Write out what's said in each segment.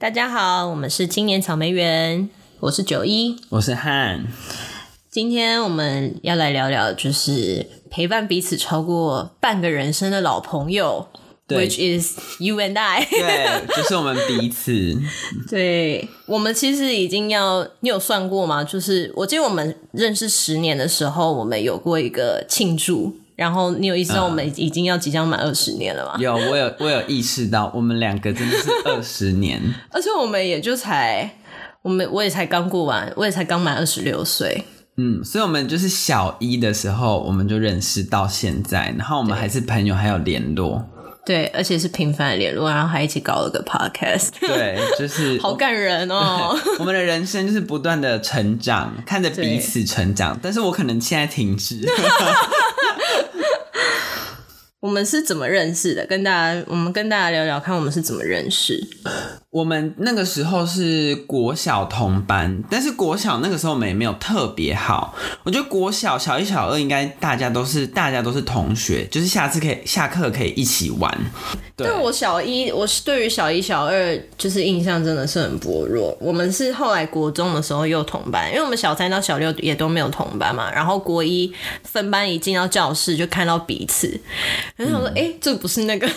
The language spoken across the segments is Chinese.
大家好，我们是青年草莓园，我是九一，我是汉。今天我们要来聊聊，就是陪伴彼此超过半个人生的老朋友，which is you and I。对，就是我们彼此。对，我们其实已经要，你有算过吗？就是我记得我们认识十年的时候，我们有过一个庆祝。然后你有意识到我们已经要即将满二十年了吗？嗯、有，我有，我有意识到，我们两个真的是 二十年，而且我们也就才，我们我也才刚过完，我也才刚满二十六岁。嗯，所以我们就是小一的时候我们就认识到现在，然后我们还是朋友，还有联络。对，而且是频繁的联络，然后还一起搞了个 podcast。对，就是 好感人哦。我们的人生就是不断的成长，看着彼此成长，但是我可能现在停止。我们是怎么认识的？跟大家，我们跟大家聊聊看，我们是怎么认识。我们那个时候是国小同班，但是国小那个时候我们也没有特别好。我觉得国小小一、小二应该大家都是大家都是同学，就是下次可以下课可以一起玩。对，但我小一，我是对于小一、小二就是印象真的是很薄弱。我们是后来国中的时候又同班，因为我们小三到小六也都没有同班嘛。然后国一分班一进到教室就看到彼此。然后说：“哎、嗯，这不是那个？”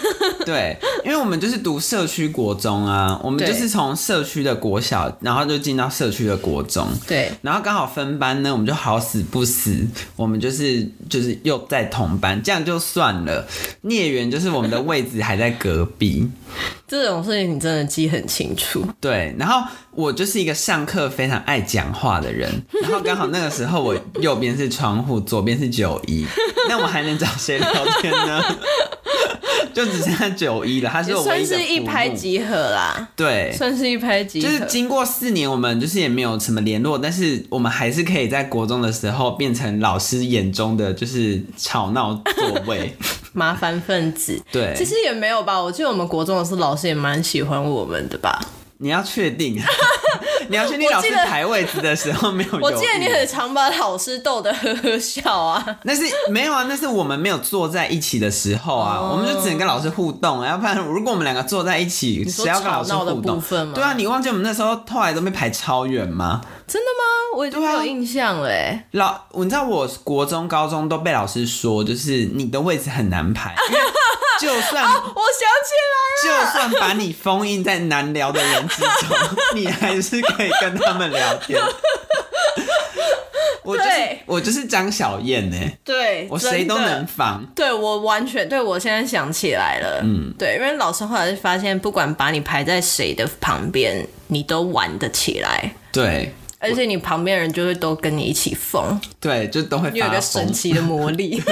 对，因为我们就是读社区国中啊，我们就是从社区的国小，然后就进到社区的国中。对，然后刚好分班呢，我们就好死不死，我们就是就是又在同班，这样就算了。孽缘就是我们的位置还在隔壁。这种事情你真的记很清楚。对，然后我就是一个上课非常爱讲话的人，然后刚好那个时候我右边是窗户，左边是九一，那我还能找谁聊天呢？就只剩下九一了，他是我。算是一拍即合啦。对，算是一拍即合。就是经过四年，我们就是也没有什么联络，但是我们还是可以在国中的时候变成老师眼中的就是吵闹座位、麻烦分子。对，其实也没有吧。我记得我们国中的时候，老师也蛮喜欢我们的吧。你要确定，你要确定老师排位置的时候没有。我记得你很常把老师逗得呵呵笑啊。那是没有啊，那是我们没有坐在一起的时候啊，哦、我们就只能跟老师互动。要不然，如果我们两个坐在一起，谁要跟老师互动？对啊，你忘记我们那时候后来都被排超远吗？真的吗？我已经没有印象了。老，你知道我国中、高中都被老师说，就是你的位置很难排。就算、啊、我想起来了，就算把你封印在难聊的人之中，你还是可以跟他们聊天。我就是我就是张小燕呢，对，我谁都能防。对，我完全对，我现在想起来了，嗯，对，因为老师后来就发现，不管把你排在谁的旁边，你都玩得起来。对，而且你旁边人就会都跟你一起疯，对，就都会你，有一个神奇的魔力。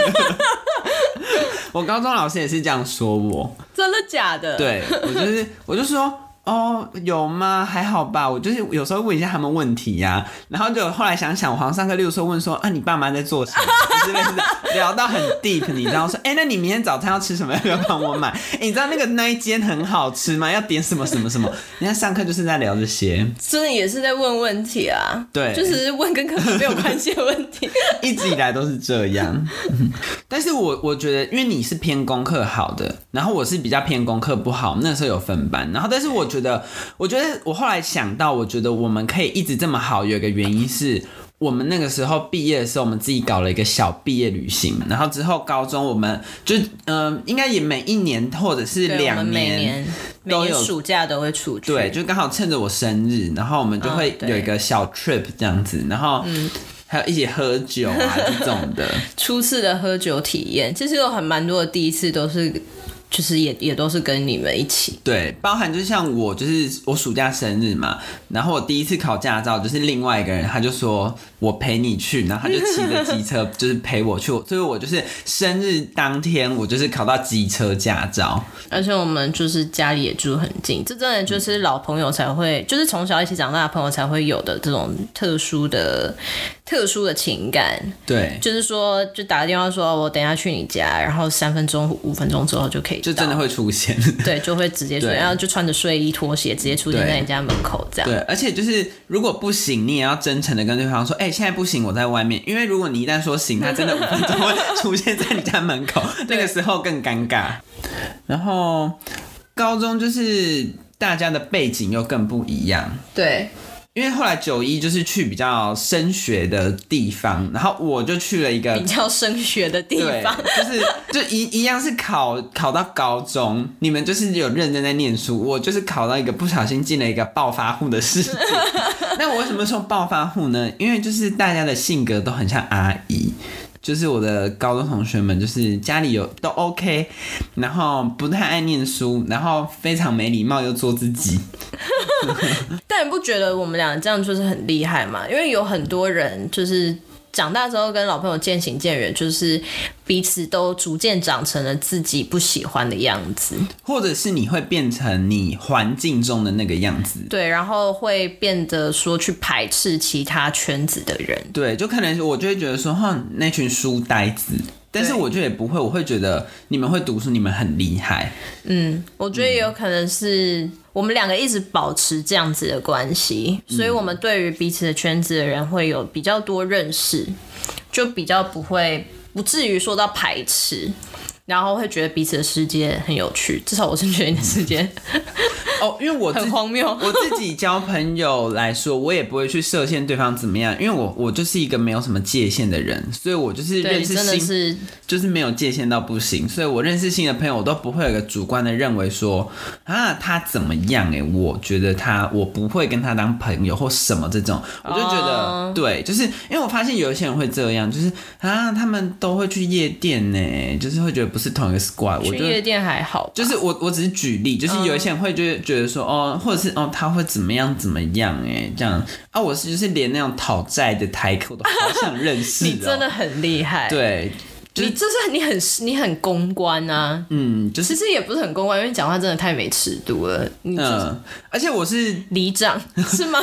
我高中老师也是这样说我，真的假的？对，我就是，我就说。哦，有吗？还好吧。我就是有时候问一下他们问题呀、啊，然后就后来想想，我好像上课六时候问说啊，你爸妈在做什么？之类的，聊到很 deep，你知道说，哎、欸，那你明天早餐要吃什么？要不要帮我买？哎、欸，你知道那个那一间很好吃吗？要点什么什么什么？人家上课就是在聊这些，真的也是在问问题啊。对，就是问跟课本没有关系的问题，一直以来都是这样。但是我我觉得，因为你是偏功课好的，然后我是比较偏功课不好，那时候有分班，然后但是我觉得。我觉得我后来想到，我觉得我们可以一直这么好，有一个原因是我们那个时候毕业的时候，我们自己搞了一个小毕业旅行，然后之后高中我们就嗯、呃，应该也每一年或者是两年都有暑假都会出去，对，就刚好趁着我生日，然后我们就会有一个小 trip 这样子，然后还有一起喝酒啊这种的，初次的喝酒体验，其实有很蛮多的第一次都是。就是也也都是跟你们一起，对，包含就像我，就是我暑假生日嘛，然后我第一次考驾照，就是另外一个人，他就说我陪你去，然后他就骑着机车，就是陪我去，所以我就是生日当天，我就是考到机车驾照，而且我们就是家里也住很近，这真的就是老朋友才会，就是从小一起长大的朋友才会有的这种特殊的。特殊的情感，对，就是说，就打个电话说，我等一下去你家，然后三分钟、五分钟之后就可以，就真的会出现，对，就会直接出现，然后就穿着睡衣拖鞋直接出现在你家门口，这样。对，而且就是如果不行，你也要真诚的跟对方说，哎、欸，现在不行，我在外面。因为如果你一旦说行，他真的五分钟会出现在你家门口，那个时候更尴尬。然后高中就是。大家的背景又更不一样。对。因为后来九一就是去比较升学的地方，然后我就去了一个比较升学的地方，就是就一一样是考考到高中，你们就是有认真在念书，我就是考到一个不小心进了一个暴发户的世界。那我为什么说暴发户呢？因为就是大家的性格都很像阿姨。就是我的高中同学们，就是家里有都 OK，然后不太爱念书，然后非常没礼貌又做自己。但你不觉得我们俩这样就是很厉害吗？因为有很多人就是。长大之后跟老朋友渐行渐远，就是彼此都逐渐长成了自己不喜欢的样子，或者是你会变成你环境中的那个样子，对，然后会变得说去排斥其他圈子的人，对，就可能我就会觉得说，哼，那群书呆子。但是我觉得也不会，我会觉得你们会读书，你们很厉害。嗯，我觉得也有可能是我们两个一直保持这样子的关系，嗯，所以我们对于彼此的圈子的人会有比较多认识，就比较不会不至于说到排斥。然后会觉得彼此的世界很有趣，至少我是觉得你的世界 哦，因为我 很荒谬。我自己交朋友来说，我也不会去设限对方怎么样，因为我我就是一个没有什么界限的人，所以我就是认识新是就是没有界限到不行，所以我认识新的朋友，我都不会有个主观的认为说啊他怎么样哎、欸，我觉得他我不会跟他当朋友或什么这种，我就觉得、uh... 对，就是因为我发现有一些人会这样，就是啊他们都会去夜店呢、欸，就是会觉得不。是同一个 squad，我觉得夜店还好，就是我我只是举例，就是有一些人会觉得觉得说哦，或者是哦他会怎么样怎么样哎，这样。啊，我是就是连那种讨债的台客都好想认识，你真的很厉害，对。你就是你很你很公关啊，嗯，就是其实也不是很公关，因为讲话真的太没尺度了。嗯，而且我是里长 是吗？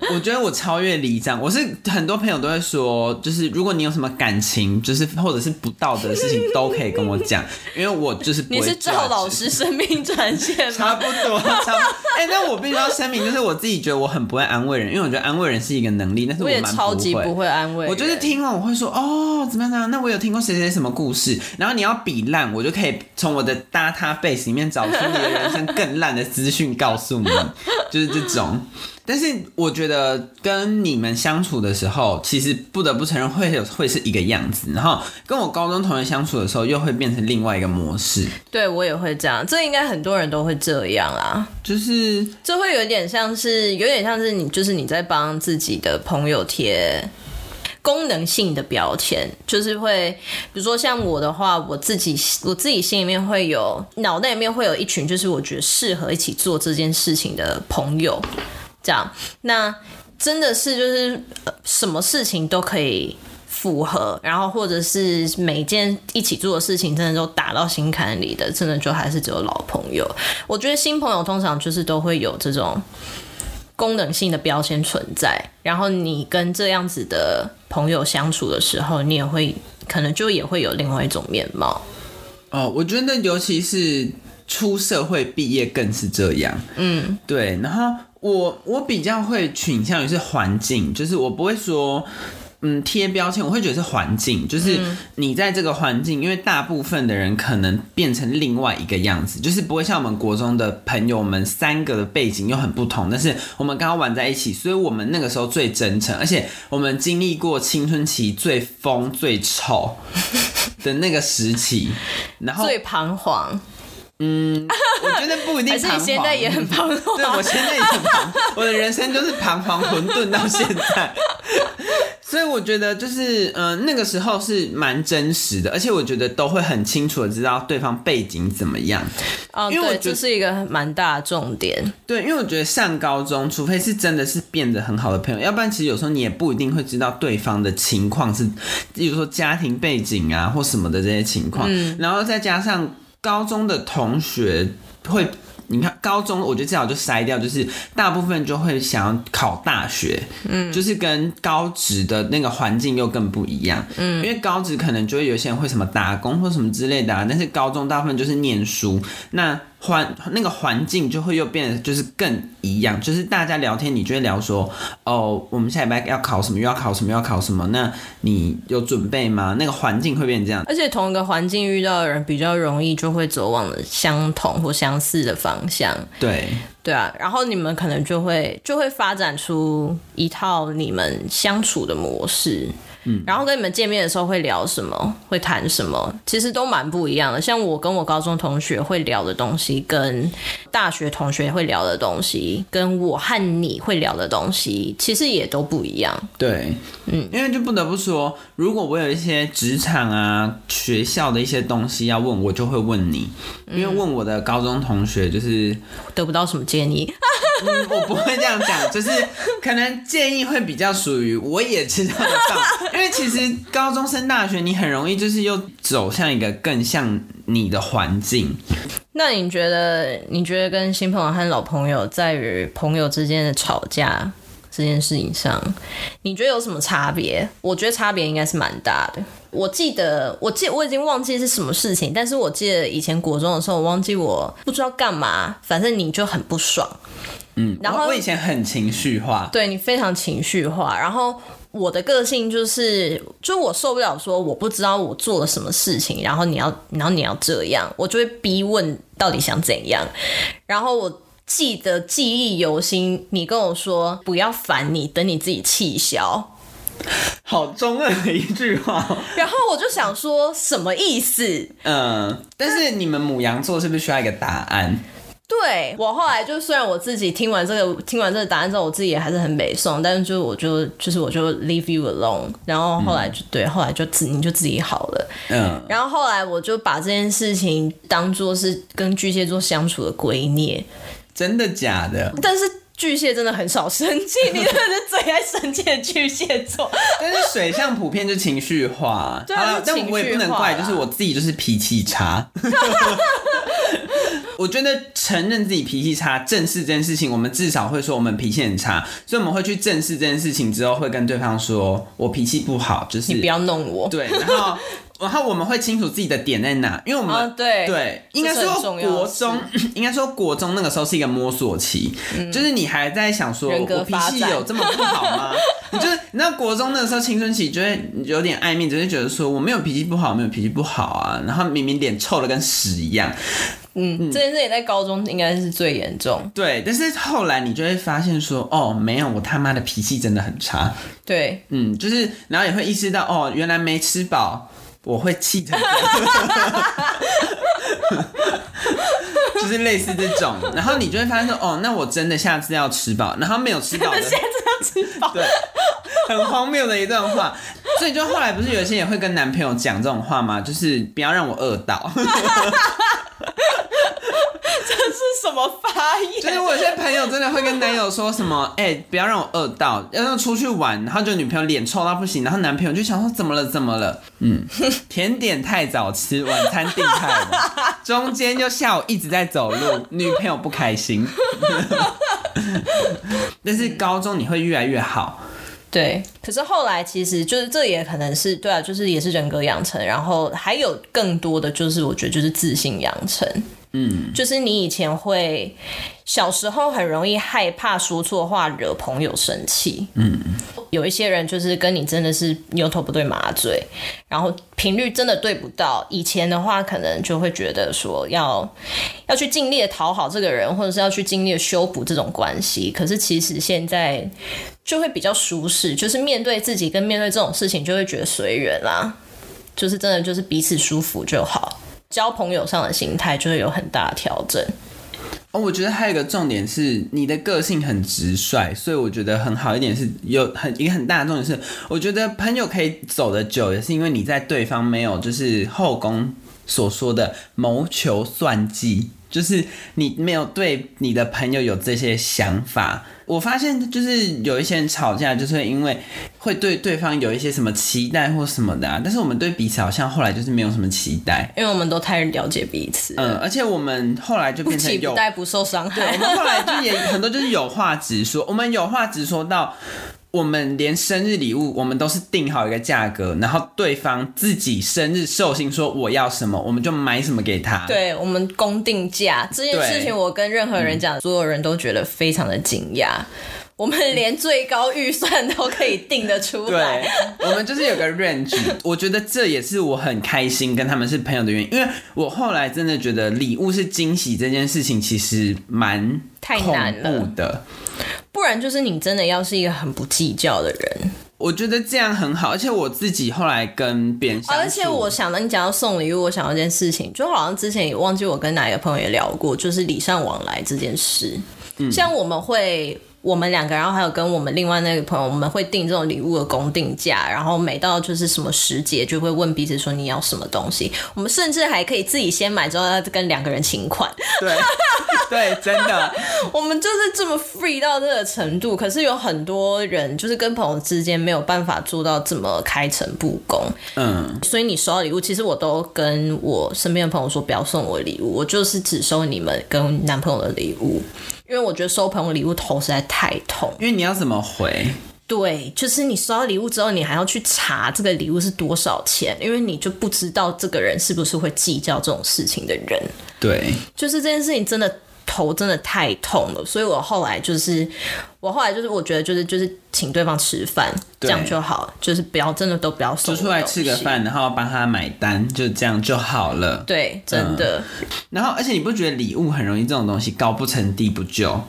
我我觉得我超越里长，我是很多朋友都会说，就是如果你有什么感情，就是或者是不道德的事情，都可以跟我讲，因为我就是。你是赵老师生命转线吗？差不多，差不多。哎、欸，那我必须要声明，就是我自己觉得我很不会安慰人，因为我觉得安慰人是一个能力，但是我，超级不会安慰。我就是听了我会说哦，怎么样怎么样？那我有听过谁谁什么故事，然后你要比烂，我就可以从我的 database 里面找出你的人生更烂的资讯告诉你，就是这种。但是我觉得跟你们相处的时候，其实不得不承认会有会是一个样子，然后跟我高中同学相处的时候，又会变成另外一个模式。对，我也会这样，这应该很多人都会这样啦。就是这会有点像是，有点像是你，就是你在帮自己的朋友贴。功能性的标签就是会，比如说像我的话，我自己我自己心里面会有，脑袋里面会有一群，就是我觉得适合一起做这件事情的朋友，这样，那真的是就是什么事情都可以符合，然后或者是每件一起做的事情真的都打到心坎里的，真的就还是只有老朋友。我觉得新朋友通常就是都会有这种。功能性的标签存在，然后你跟这样子的朋友相处的时候，你也会可能就也会有另外一种面貌。哦，我觉得尤其是出社会毕业更是这样。嗯，对。然后我我比较会倾向于是环境，就是我不会说。嗯，贴标签我会觉得是环境，就是你在这个环境，因为大部分的人可能变成另外一个样子，就是不会像我们国中的朋友们三个的背景又很不同，但是我们刚刚玩在一起，所以我们那个时候最真诚，而且我们经历过青春期最疯最丑 的那个时期，然后最彷徨。嗯，我觉得不一定彷徨。还是现在也很彷徨。对，我现在也很彷徨。我的人生就是彷徨混沌到现在。所以我觉得就是，嗯、呃，那个时候是蛮真实的，而且我觉得都会很清楚的知道对方背景怎么样。哦，因为我觉得这是一个蛮大的重点。对，因为我觉得上高中，除非是真的是变得很好的朋友，要不然其实有时候你也不一定会知道对方的情况是，比如说家庭背景啊或什么的这些情况。嗯，然后再加上高中的同学会。你看高中，我觉得至少就筛掉，就是大部分就会想要考大学，嗯，就是跟高职的那个环境又更不一样，嗯，因为高职可能就会有些人会什么打工或什么之类的啊，但是高中大部分就是念书，那环那个环境就会又变得就是更一样，就是大家聊天，你就会聊说，哦，我们下礼拜要考什么，又要考什么，又要考什么，那你有准备吗？那个环境会变成这样，而且同一个环境遇到的人比较容易就会走往了相同或相似的方向。对，对啊，然后你们可能就会就会发展出一套你们相处的模式。嗯，然后跟你们见面的时候会聊什么，会谈什么，其实都蛮不一样的。像我跟我高中同学会聊的东西，跟大学同学会聊的东西，跟我和你会聊的东西，其实也都不一样。对，嗯，因为就不得不说，如果我有一些职场啊、学校的一些东西要问，我就会问你，因为问我的高中同学就是得不到什么建议。嗯，我不会这样讲，就是可能建议会比较属于我也知道的范围，因为其实高中升大学，你很容易就是又走向一个更像你的环境。那你觉得，你觉得跟新朋友和老朋友在于朋友之间的吵架这件事情上，你觉得有什么差别？我觉得差别应该是蛮大的。我记得，我记我已经忘记是什么事情，但是我记得以前国中的时候，我忘记我不知道干嘛，反正你就很不爽。嗯，然后我以前很情绪化，对，你非常情绪化。然后我的个性就是，就我受不了说我不知道我做了什么事情，然后你要，然后你要这样，我就会逼问到底想怎样。然后我记得记忆犹新，你跟我说不要烦你，等你自己气消。好中二的一句话。然后我就想说什么意思？嗯，但是你们母羊座是不是需要一个答案？对，我后来就虽然我自己听完这个听完这个答案之后，我自己也还是很美宋，但是就我就就是我就 leave you alone，然后后来就、嗯、对，后来就自你就自己好了，嗯，然后后来我就把这件事情当做是跟巨蟹座相处的圭臬，真的假的？但是巨蟹真的很少生气，你真的是最爱生气的巨蟹座。但是水象普遍就情绪化，对啊，但我也不能怪，就是我自己就是脾气差。我觉得承认自己脾气差，正视这件事情，我们至少会说我们脾气很差，所以我们会去正视这件事情之后，会跟对方说我脾气不好，就是你不要弄我。对，然后然后我们会清楚自己的点在哪，因为我们、啊、对对，应该说国中，应该说国中那个时候是一个摸索期，嗯、就是你还在想说我脾气有这么不好吗？你就是你知道国中那个时候青春期，就会有点爱面子，就觉得说我没有脾气不好，没有脾气不好啊，然后明明脸臭的跟屎一样。嗯，这件事也在高中应该是最严重。对，但是后来你就会发现说，哦，没有，我他妈的脾气真的很差。对，嗯，就是，然后也会意识到，哦，原来没吃饱，我会气成这样。就是类似这种，然后你就会发现说，哦，那我真的下次要吃饱，然后没有吃饱的，下次要吃饱，对，很荒谬的一段话。所以就后来不是有些人也会跟男朋友讲这种话吗？就是不要让我饿到。这是什么发言？就是我有些朋友真的会跟男友说什么，哎、欸，不要让我饿到，要让出去玩，然后就女朋友脸臭到不行，然后男朋友就想说怎么了怎么了？嗯，甜点太早吃，晚餐定太晚，中间就下午一直在走路，女朋友不开心。但是高中你会越来越好。对，可是后来其实就是这也可能是对啊，就是也是人格养成，然后还有更多的就是我觉得就是自信养成。嗯，就是你以前会小时候很容易害怕说错话惹朋友生气，嗯，有一些人就是跟你真的是牛头不对马嘴，然后频率真的对不到。以前的话，可能就会觉得说要要去尽力的讨好这个人，或者是要去尽力的修补这种关系。可是其实现在就会比较舒适，就是面对自己跟面对这种事情，就会觉得随缘啦，就是真的就是彼此舒服就好。交朋友上的心态就会有很大的调整。哦，我觉得还有一个重点是你的个性很直率，所以我觉得很好一点是有很一个很大的重点是，我觉得朋友可以走得久，也是因为你在对方没有就是后宫所说的谋求算计，就是你没有对你的朋友有这些想法。我发现就是有一些人吵架，就是因为会对对方有一些什么期待或什么的啊，但是我们对彼此好像后来就是没有什么期待，因为我们都太了解彼此。嗯，而且我们后来就变成有待不受伤害。对，我们后来就也很多就是有话直说，我们有话直说到我们连生日礼物，我们都是定好一个价格，然后对方自己生日寿星说我要什么，我们就买什么给他。对，我们公定价这件事情，我跟任何人讲，所有人都觉得非常的惊讶。我们连最高预算都可以定得出来。对，我们就是有个 range。我觉得这也是我很开心跟他们是朋友的原因，因为我后来真的觉得礼物是惊喜这件事情，其实蛮太难了的。不然就是你真的要是一个很不计较的人，我觉得这样很好。而且我自己后来跟别人而且我想到你讲到送礼物，我想到一件事情，就好像之前也忘记我跟哪一个朋友也聊过，就是礼尚往来这件事。嗯，像我们会。我们两个，然后还有跟我们另外那个朋友，我们会定这种礼物的公定价，然后每到就是什么时节，就会问彼此说你要什么东西。我们甚至还可以自己先买，之后要跟两个人请款。对，对，真的，我们就是这么 free 到这个程度。可是有很多人就是跟朋友之间没有办法做到这么开诚布公。嗯，所以你收到礼物，其实我都跟我身边的朋友说不要送我礼物，我就是只收你们跟男朋友的礼物。因为我觉得收朋友礼物头实在太痛，因为你要怎么回？对，就是你收到礼物之后，你还要去查这个礼物是多少钱，因为你就不知道这个人是不是会计较这种事情的人。对，就是这件事情真的。头真的太痛了，所以我后来就是，我后来就是，我觉得就是就是请对方吃饭，这样就好，就是不要真的都不要送，就出来吃个饭，然后帮他买单，就这样就好了。对，真的。嗯，然后，而且你不觉得礼物很容易这种东西高不成低不就？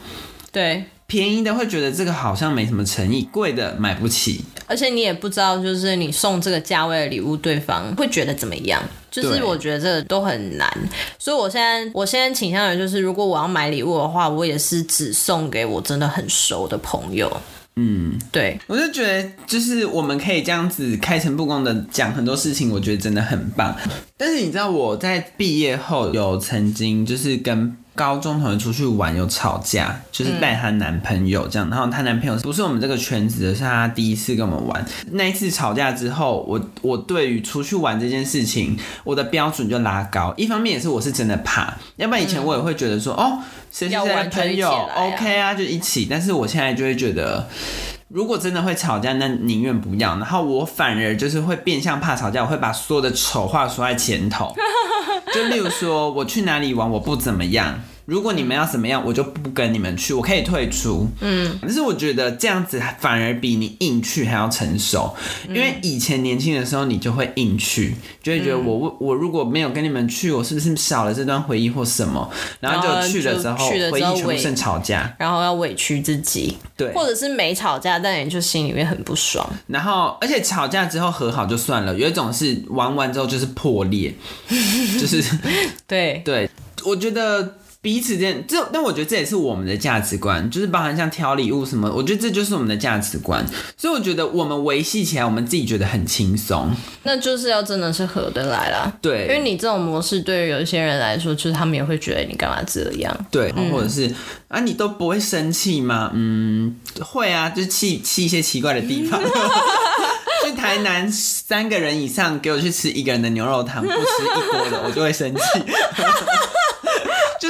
对。便宜的会觉得这个好像没什么诚意，贵的买不起。而且你也不知道，就是你送这个价位的礼物，对方会觉得怎么样？就是我觉得这个都很难。所以我现在，我现在倾向于就是，如果我要买礼物的话，我也是只送给我真的很熟的朋友。嗯，对，我就觉得就是我们可以这样子开诚布公的讲很多事情，我觉得真的很棒。但是你知道我在毕业后有曾经就是跟。高中同学出去玩有吵架，就是带她男朋友这样，然后她男朋友不是我们这个圈子的，是她第一次跟我们玩。那一次吵架之后，我我对于出去玩这件事情，我的标准就拉高。一方面也是我是真的怕，要不然以前我也会觉得说，哦，谁谁谁朋友 OK 啊，就一起。但是我现在就会觉得，如果真的会吵架，那宁愿不要。然后我反而就是会变相怕吵架，我会把所有的丑话说在前头。就例如说，我去哪里玩，我不怎么样。如果你们要怎么样，我就不跟你们去，我可以退出。嗯，但是我觉得这样子反而比你硬去还要成熟，因为以前年轻的时候你就会硬去，就会觉得我我如果没有跟你们去，我是不是少了这段回忆或什么？然后就去了之后，回忆全部剩吵架，然后要委屈自己，对，或者是没吵架，但你就心里面很不爽。然后，而且吵架之后和好就算了，有一种是玩完之后就是破裂，就是 对对，我觉得。彼此间，这但我觉得这也是我们的价值观，就是包含像挑礼物什么，我觉得这就是我们的价值观。所以我觉得我们维系起来，我们自己觉得很轻松。那就是要真的是合得来啦。对，因为你这种模式对于有一些人来说，就是他们也会觉得你干嘛这样。对，或者是、嗯、啊，你都不会生气吗？嗯，会啊，就气气一些奇怪的地方。去台南三个人以上给我去吃一个人的牛肉汤，不吃一锅的，我就会生气。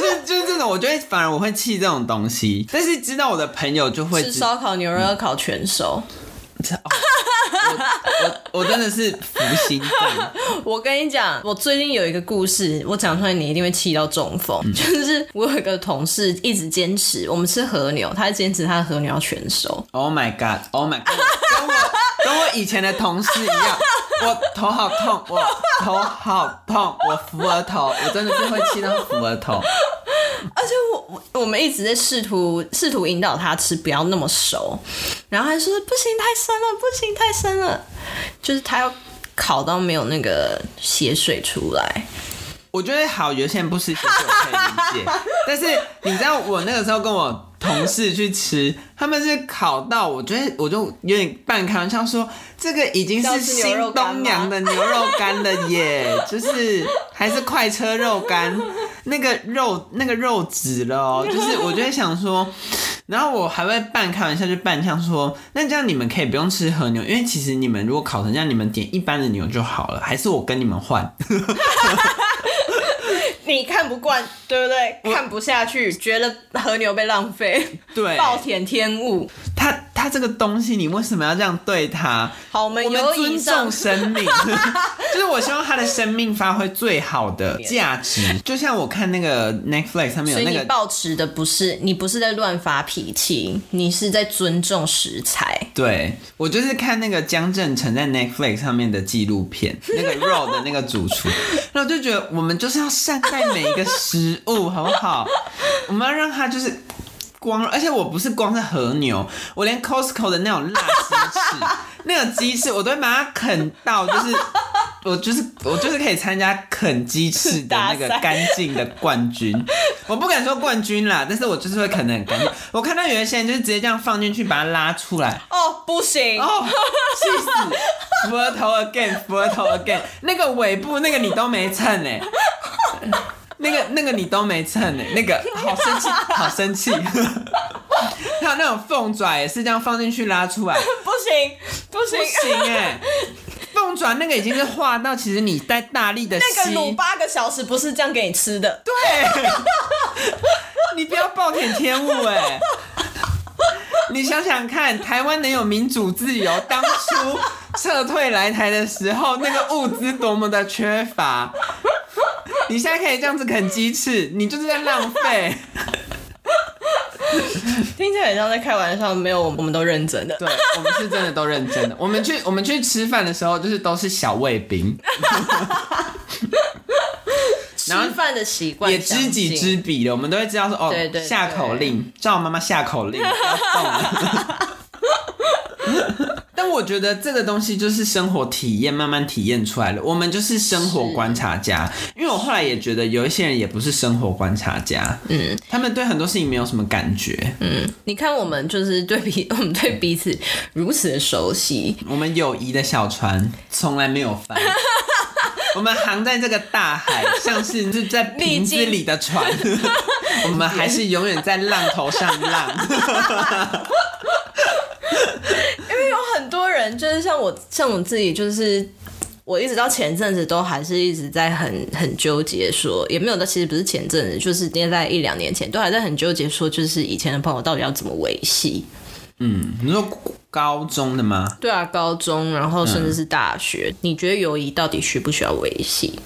就是就是这种，我觉得反而我会气这种东西，但是知道我的朋友就会吃烧烤牛肉要烤全熟。我我，我真的是福星。我跟你讲，我最近有一个故事，我讲出来你一定会气到中风。嗯、就是我有一个同事一直坚持，我们吃和牛，他坚持他的和牛要全熟。Oh my god！Oh my god！跟我跟我以前的同事一样。我头好痛，我头好痛，我扶额头，我真的是会气到扶额头。我们一直在试图试图引导他吃不要那么熟，然后他说不行太深了，不行太深了，就是他要烤到没有那个血水出来。我觉得好，有些人不吃血可以理解，但是你知道我那个时候跟我。同事去吃，他们是烤到，我觉得我就有点半开玩笑说，这个已经是新东阳的牛肉干了耶，就是还是快车肉干，那个肉那个肉质了哦，就是我就会想说，然后我还会半开玩笑就半呛说，那这样你们可以不用吃和牛，因为其实你们如果烤成这样，你们点一般的牛就好了，还是我跟你们换。你看不惯，对不对？看不下去，觉得和牛被浪费，对，暴殄天物。他他这个东西，你为什么要这样对他？好，我们我们尊重生命，就是我希望他的生命发挥最好的价值。就像我看那个 Netflix 上面有那个，保持的不是你不是在乱发脾气，你是在尊重食材。对，我就是看那个江振成在 Netflix 上面的纪录片，那个 Raw 的那个主厨，然后就觉得我们就是要善待每一个食物，好不好？我们要让他就是。光，而且我不是光是和牛，我连 Costco 的那种辣鸡翅，那个鸡翅我都会把它啃到，就是我就是我就是可以参加啃鸡翅的那个 干净的冠军。我不敢说冠军啦，但是我就是会啃得很干净。我看到有一些人就是直接这样放进去把它拉出来，哦，不行，哦，气死，扶 额头 again，扶额头 again，那个尾部那个你都没蹭哎。那个那个你都没蹭呢，那个好生气，好生气。还有那种凤爪也是这样放进去拉出来，不行不行不行哎！凤爪那个已经是化到，其实你在大力的那个卤八个小时不是这样给你吃的，对，你不要暴殄天物哎！你想想看，台湾能有民主自由，当初撤退来台的时候，那个物资多么的缺乏。你现在可以这样子啃鸡翅，你就是在浪费。听起来很像在开玩笑，没有，我们都认真的。对，我们是真的都认真的。我们去我们去吃饭的时候，就是都是小卫兵。吃饭的习惯也知己知彼的，我们都会知道说哦，對對對，下口令，照妈妈下口令，不要动。但我觉得这个东西就是生活体验慢慢体验出来了。我们就是生活观察家，因为我后来也觉得有一些人也不是生活观察家，嗯，他们对很多事情没有什么感觉，嗯，你看我们就是对彼我们对彼此如此的熟悉，我们友谊的小船从来没有翻，我们航在这个大海，像是是在瓶子里的船，我们还是永远在浪头上浪。多人，就是像我，像我自己，就是我一直到前阵子都还是一直在很很纠结，说也没有，的其实不是前阵子，就是今天在一两年前都还在很纠结，说就是以前的朋友到底要怎么维系。嗯，你说高中的吗？对啊，高中，然后甚至是大学，嗯、你觉得友谊到底需不需要维系？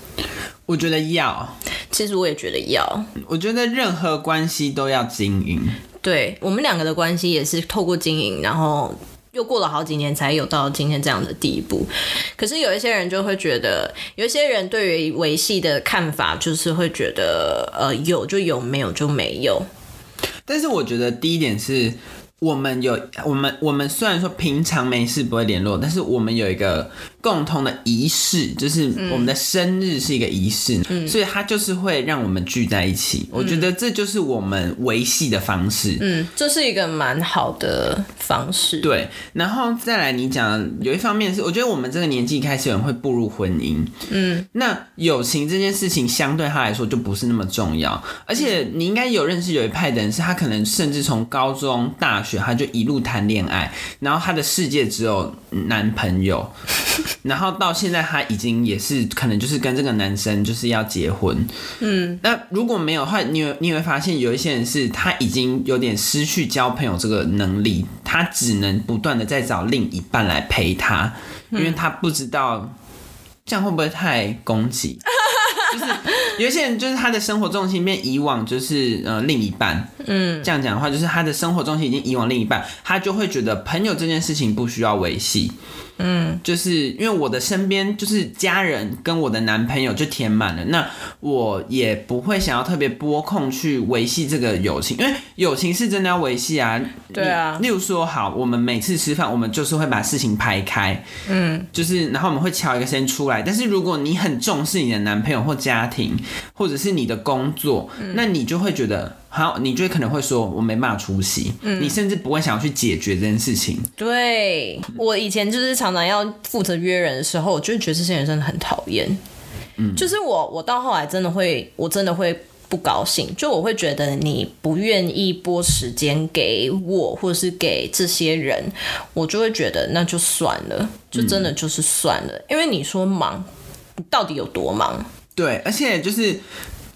我觉得要，其实我也觉得要。我觉得任何关系都要经营。对，我们两个的关系也是透过经营，然后又过了好几年才有到今天这样的地步。可是有一些人就会觉得，有一些人对于维系的看法就是会觉得，呃，有就有，没有就没有。但是我觉得第一点是。我们有我们我们虽然说平常没事不会联络，但是我们有一个共同的仪式，就是我们的生日是一个仪式，嗯，所以它就是会让我们聚在一起。嗯，我觉得这就是我们维系的方式，嗯，这是一个蛮好的方式。对，然后再来你讲有一方面是，我觉得我们这个年纪开始有人会步入婚姻，嗯，那友情这件事情相对他来说就不是那么重要，而且你应该有认识有一派的人，是他可能甚至从高中、大学。他就一路谈恋爱，然后他的世界只有男朋友，然后到现在他已经也是可能就是跟这个男生就是要结婚，嗯，那如果没有的话，你你会发现有一些人是他已经有点失去交朋友这个能力，他只能不断的在找另一半来陪他，因为他不知道这样会不会太攻击。就是有一些人，就是他的生活重心变以往就是呃另一半，嗯，这样讲的话，就是他的生活重心已经以往另一半，他就会觉得朋友这件事情不需要维系。嗯，就是因为我的身边就是家人跟我的男朋友就填满了，那我也不会想要特别拨空去维系这个友情，因为友情是真的要维系啊。对啊，例如说，好，我们每次吃饭，我们就是会把事情排开，嗯，就是然后我们会敲一个时间出来。但是如果你很重视你的男朋友或家庭，或者是你的工作，嗯，那你就会觉得。好，你就可能会说，我没办法出席，嗯，你甚至不会想要去解决这件事情。对，我以前就是常常要负责约人的时候，我就觉得这些人真的很讨厌。嗯，就是我，我到后来真的会，我真的会不高兴，就我会觉得你不愿意拨时间给我，或者是给这些人，我就会觉得那就算了，就真的就是算了，嗯，因为你说忙，到底有多忙？对，而且就是。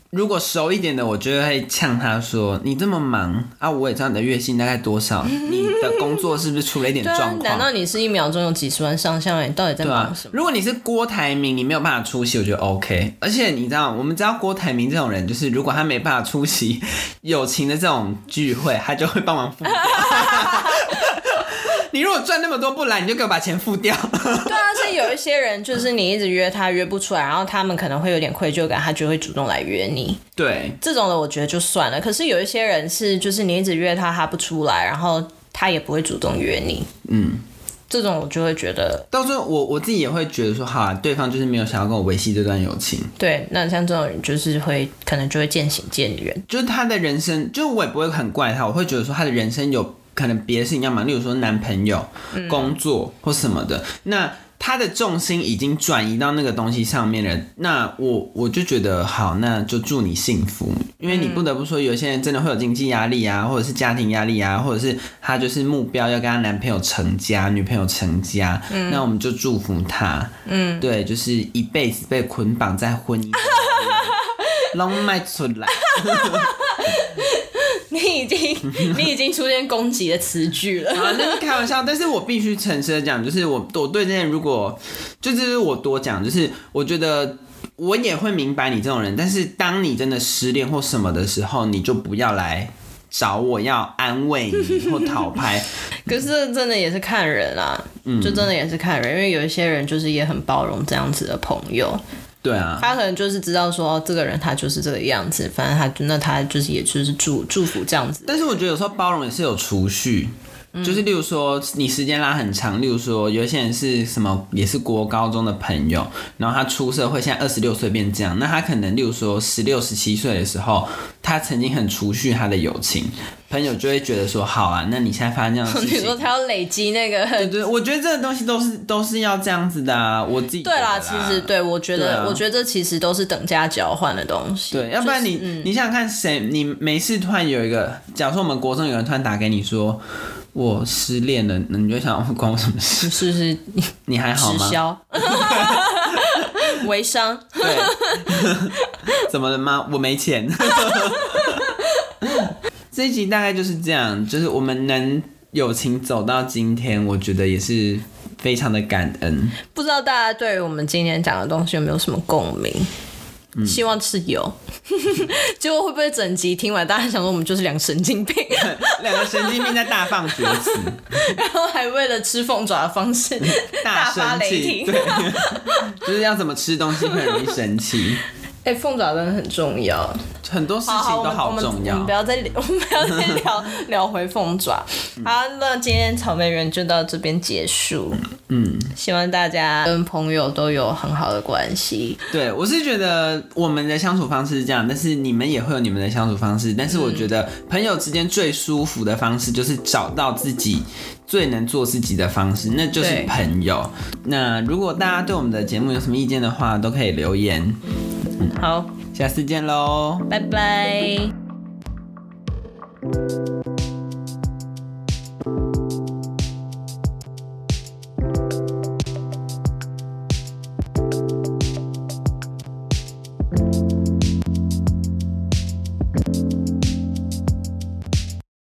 如果熟一点的，我就会呛他说：“你这么忙啊，我也知道你的月薪大概多少，你的工作是不是出了一点 状况？啊？难道你是一秒钟有几十万上下？你到底在忙什么？”啊、如果你是郭台铭，你没有办法出席，我觉得 OK。而且你知道，我们知道郭台铭这种人，就是如果他没办法出席友情的这种聚会，他就会帮忙付掉。你如果赚那么多不来，你就给我把钱付掉。对啊，是有一些人，就是你一直约他约不出来，然后他们可能会有点愧疚感，他就会主动来约你。对，这种的我觉得就算了。可是有一些人是，就是你一直约他，他不出来，然后他也不会主动约你。嗯，这种我就会觉得，到时候我我自己也会觉得说，好啊，对方就是没有想要跟我维系这段友情。对，那像这种人就是会可能就会渐行渐远，就是他的人生，就我也不会很怪他，我会觉得说他的人生有。可能别的事情要忙，例如说男朋友、工作或什么的，嗯、那他的重心已经转移到那个东西上面了。那我我就觉得好，那就祝你幸福，因为你不得不说，有些人真的会有经济压力啊，或者是家庭压力啊，或者是他就是目标要跟他男朋友成家、女朋友成家，嗯、那我们就祝福他。嗯，对，就是一辈子被捆绑在婚姻，拢卖出来。你已经，你已经出现攻击的词句了。啊，那是开玩笑，但是我必须诚实的讲，就是我我对这件如果就是我多讲，就是我觉得我也会明白你这种人，但是当你真的失恋或什么的时候，你就不要来找我要安慰你或讨拍。可是真的也是看人啊，嗯，就真的也是看人，因为有一些人就是也很包容这样子的朋友。对啊，他可能就是知道说这个人他就是这个样子，反正他那他就是也就是祝祝福这样子。但是我觉得有时候包容也是有储蓄。就是例如说，你时间拉很长，例如说，有些人是什么，也是国高中的朋友，然后他出社会，现在二十六岁变这样，那他可能例如说十六、十七岁的时候，他曾经很储蓄他的友情，朋友就会觉得说，好啊，那你现在发生这样的事情，你说他要累积那个，对对，我觉得这个东西都是都是要这样子的啊，我自己对啦，其实对我觉得，啊、我觉得这其实都是等价交换的东西，对，要不然你、就是嗯、你想想看，谁你没事突然有一个，假如说我们国中有人突然打给你说。我失恋了，那你就想关我什么事？是不是，你 你还好吗？直销，微商，对，怎么了吗？我没钱。这一集大概就是这样，就是我们能友情走到今天，我觉得也是非常的感恩。不知道大家对于我们今天讲的东西有没有什么共鸣？希望是有，结果会不会整集听完，大家想说我们就是两个神经病，两个神经病在大放厥词，然后还为了吃凤爪的方式大发雷霆，对，就是要怎么吃东西很容易生气。哎，凤爪真的很重要，很多事情都好重要。我们不要再我们不要再聊 聊回凤爪。好，那今天草莓园就到这边结束。嗯，希望大家跟朋友都有很好的关系。对，我是觉得我们的相处方式是这样，但是你们也会有你们的相处方式。但是我觉得朋友之间最舒服的方式就是找到自己最能做自己的方式，那就是朋友。那如果大家对我们的节目有什么意见的话，都可以留言。好。下次见喽拜拜。